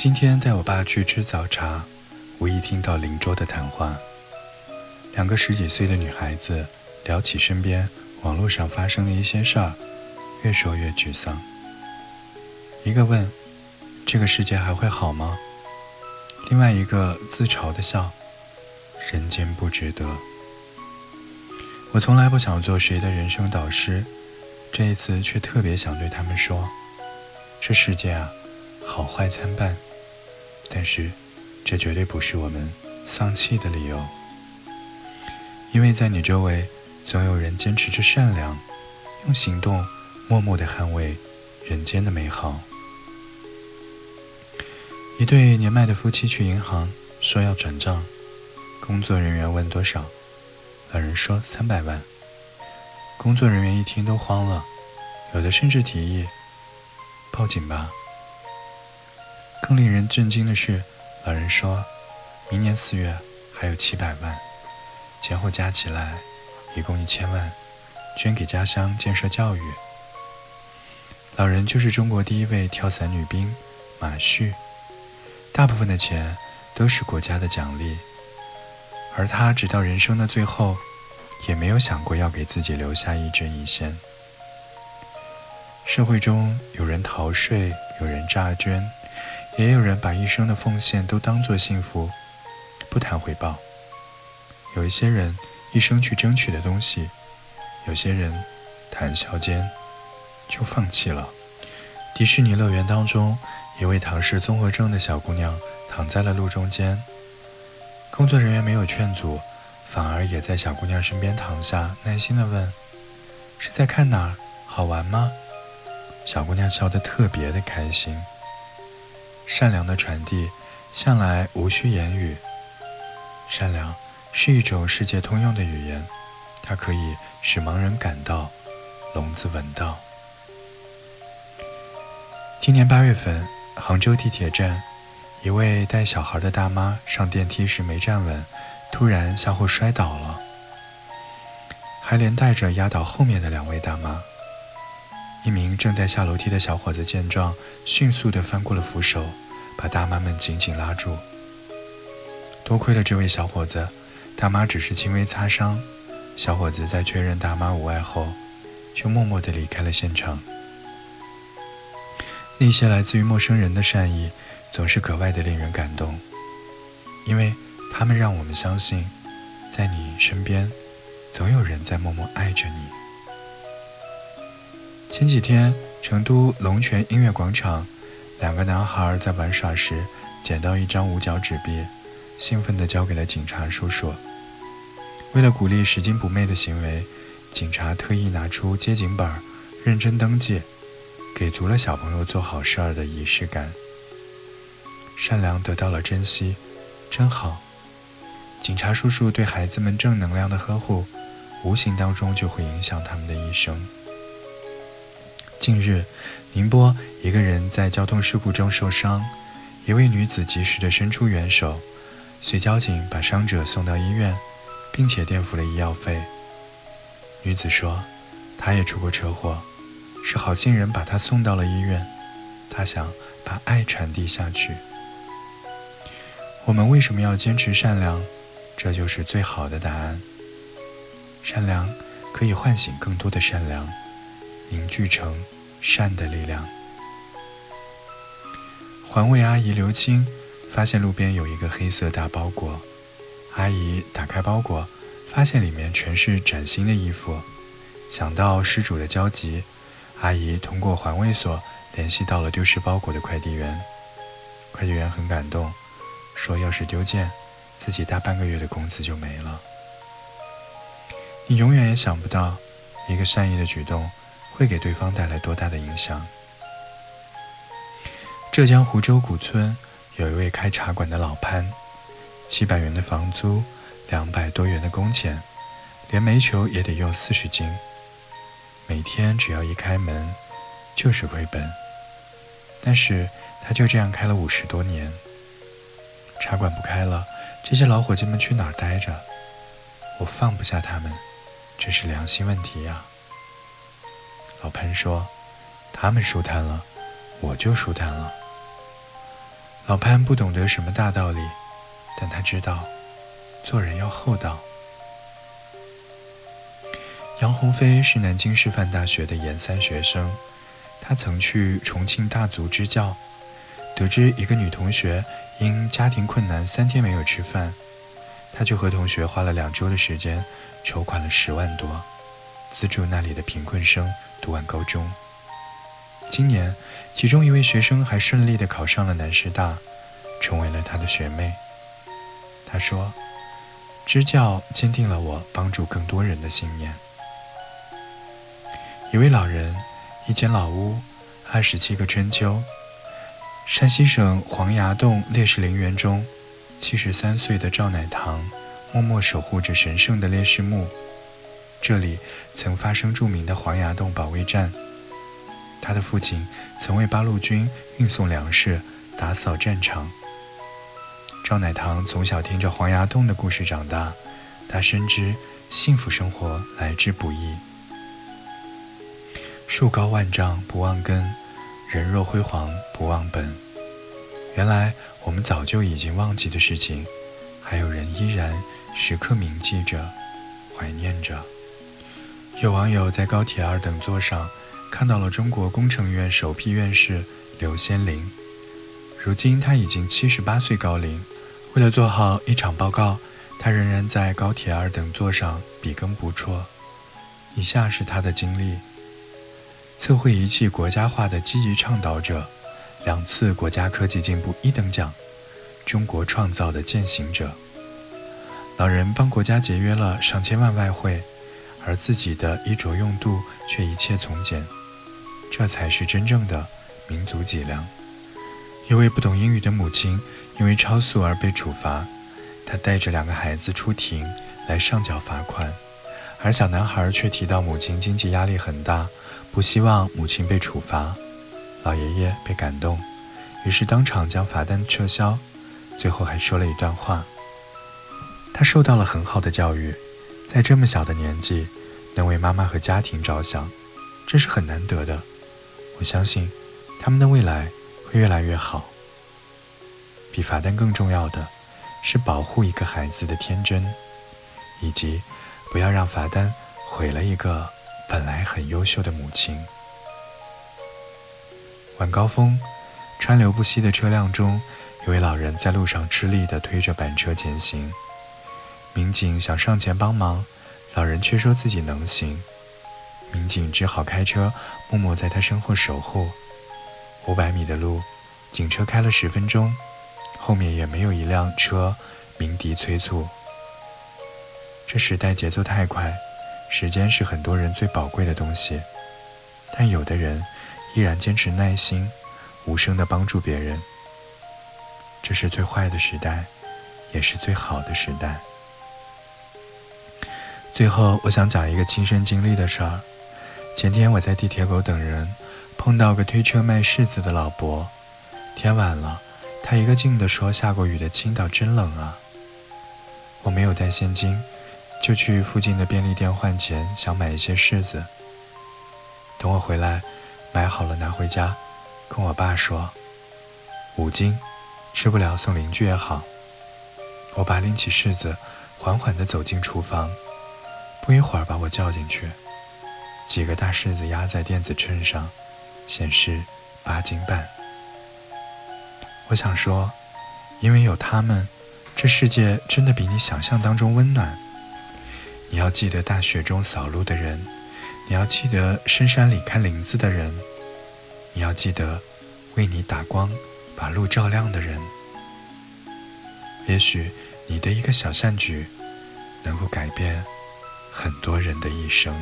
今天带我爸去吃早茶，无意听到邻桌的谈话。两个十几岁的女孩子聊起身边网络上发生的一些事儿，越说越沮丧。一个问：“这个世界还会好吗？”另外一个自嘲的笑：“人间不值得。”我从来不想做谁的人生导师，这一次却特别想对他们说：“这世界啊，好坏参半，但是这绝对不是我们丧气的理由。因为在你周围，总有人坚持着善良，用行动默默地捍卫人间的美好。”一对年迈的夫妻去银行，说要转账，工作人员问多少。老人说：“三百万。”工作人员一听都慌了，有的甚至提议报警吧。更令人震惊的是，老人说：“明年四月还有七百万，前后加起来一共一千万，捐给家乡建设教育。”老人就是中国第一位跳伞女兵马旭，大部分的钱都是国家的奖励。而他直到人生的最后，也没有想过要给自己留下一针一线。社会中有人逃税，有人诈捐，也有人把一生的奉献都当作幸福，不谈回报。有一些人一生去争取的东西，有些人谈笑间就放弃了。迪士尼乐园当中，一位唐氏综合症的小姑娘躺在了路中间。工作人员没有劝阻，反而也在小姑娘身边躺下，耐心地问：“是在看哪儿？好玩吗？”小姑娘笑得特别的开心。善良的传递向来无需言语，善良是一种世界通用的语言，它可以使盲人感到，聋子闻到。今年八月份，杭州地铁站。一位带小孩的大妈上电梯时没站稳，突然向后摔倒了，还连带着压倒后面的两位大妈。一名正在下楼梯的小伙子见状，迅速地翻过了扶手，把大妈们紧紧拉住。多亏了这位小伙子，大妈只是轻微擦伤。小伙子在确认大妈无碍后，就默默地离开了现场。那些来自于陌生人的善意。总是格外的令人感动，因为他们让我们相信，在你身边，总有人在默默爱着你。前几天，成都龙泉音乐广场，两个男孩在玩耍时捡到一张五角纸币，兴奋地交给了警察叔叔。为了鼓励拾金不昧的行为，警察特意拿出接警本，认真登记，给足了小朋友做好事儿的仪式感。善良得到了珍惜，真好。警察叔叔对孩子们正能量的呵护，无形当中就会影响他们的一生。近日，宁波一个人在交通事故中受伤，一位女子及时的伸出援手，随交警把伤者送到医院，并且垫付了医药费。女子说，她也出过车祸，是好心人把她送到了医院，她想把爱传递下去。我们为什么要坚持善良？这就是最好的答案。善良可以唤醒更多的善良，凝聚成善的力量。环卫阿姨刘青发现路边有一个黑色大包裹，阿姨打开包裹，发现里面全是崭新的衣服。想到失主的焦急，阿姨通过环卫所联系到了丢失包裹的快递员。快递员很感动。说要是丢件，自己大半个月的工资就没了。你永远也想不到，一个善意的举动会给对方带来多大的影响。浙江湖州古村有一位开茶馆的老潘，七百元的房租，两百多元的工钱，连煤球也得用四十斤，每天只要一开门就是亏本。但是他就这样开了五十多年。茶馆不开了，这些老伙计们去哪儿待着？我放不下他们，这是良心问题呀。老潘说：“他们舒坦了，我就舒坦了。”老潘不懂得什么大道理，但他知道，做人要厚道。杨鸿飞是南京师范大学的研三学生，他曾去重庆大足支教，得知一个女同学因家庭困难三天没有吃饭，他就和同学花了两周的时间，筹款了十万多，资助那里的贫困生读完高中。今年，其中一位学生还顺利地考上了南师大，成为了他的学妹。他说：“支教坚定了我帮助更多人的信念。”一位老人，一间老屋，二十七个春秋。山西省黄崖洞烈士陵园中，七十三岁的赵乃堂默默守护着神圣的烈士墓。这里曾发生著名的黄崖洞保卫战。他的父亲曾为八路军运送粮食、打扫战场。赵乃堂从小听着黄崖洞的故事长大，他深知幸福生活来之不易。树高万丈不忘根，人若辉煌不忘本。原来我们早就已经忘记的事情，还有人依然时刻铭记着、怀念着。有网友在高铁二等座上看到了中国工程院首批院士刘先林，如今他已经七十八岁高龄，为了做好一场报告，他仍然在高铁二等座上笔耕不辍。以下是他的经历。测绘仪器国家化的积极倡导者，两次国家科技进步一等奖，中国创造的践行者。老人帮国家节约了上千万外汇，而自己的衣着用度却一切从简，这才是真正的民族脊梁。一位不懂英语的母亲因为超速而被处罚，她带着两个孩子出庭来上缴罚款，而小男孩却提到母亲经济压力很大。不希望母亲被处罚，老爷爷被感动，于是当场将罚单撤销，最后还说了一段话。他受到了很好的教育，在这么小的年纪能为妈妈和家庭着想，这是很难得的。我相信他们的未来会越来越好。比罚单更重要的是保护一个孩子的天真，以及不要让罚单毁了一个。本来很优秀的母亲。晚高峰，川流不息的车辆中，有位老人在路上吃力地推着板车前行。民警想上前帮忙，老人却说自己能行。民警只好开车默默在他身后守护。五百米的路，警车开了十分钟，后面也没有一辆车鸣笛催促。这时代节奏太快。时间是很多人最宝贵的东西，但有的人依然坚持耐心，无声地帮助别人。这是最坏的时代，也是最好的时代。最后，我想讲一个亲身经历的事儿。前天我在地铁口等人，碰到个推车卖柿子的老伯。天晚了，他一个劲地说：“下过雨的青岛真冷啊。”我没有带现金。就去附近的便利店换钱，想买一些柿子。等我回来，买好了拿回家，跟我爸说：“五斤，吃不了送邻居也好。”我爸拎起柿子，缓缓地走进厨房，不一会儿把我叫进去。几个大柿子压在电子秤上，显示八斤半。我想说，因为有他们，这世界真的比你想象当中温暖。你要记得大雪中扫路的人，你要记得深山里看林子的人，你要记得为你打光、把路照亮的人。也许你的一个小善举，能够改变很多人的一生。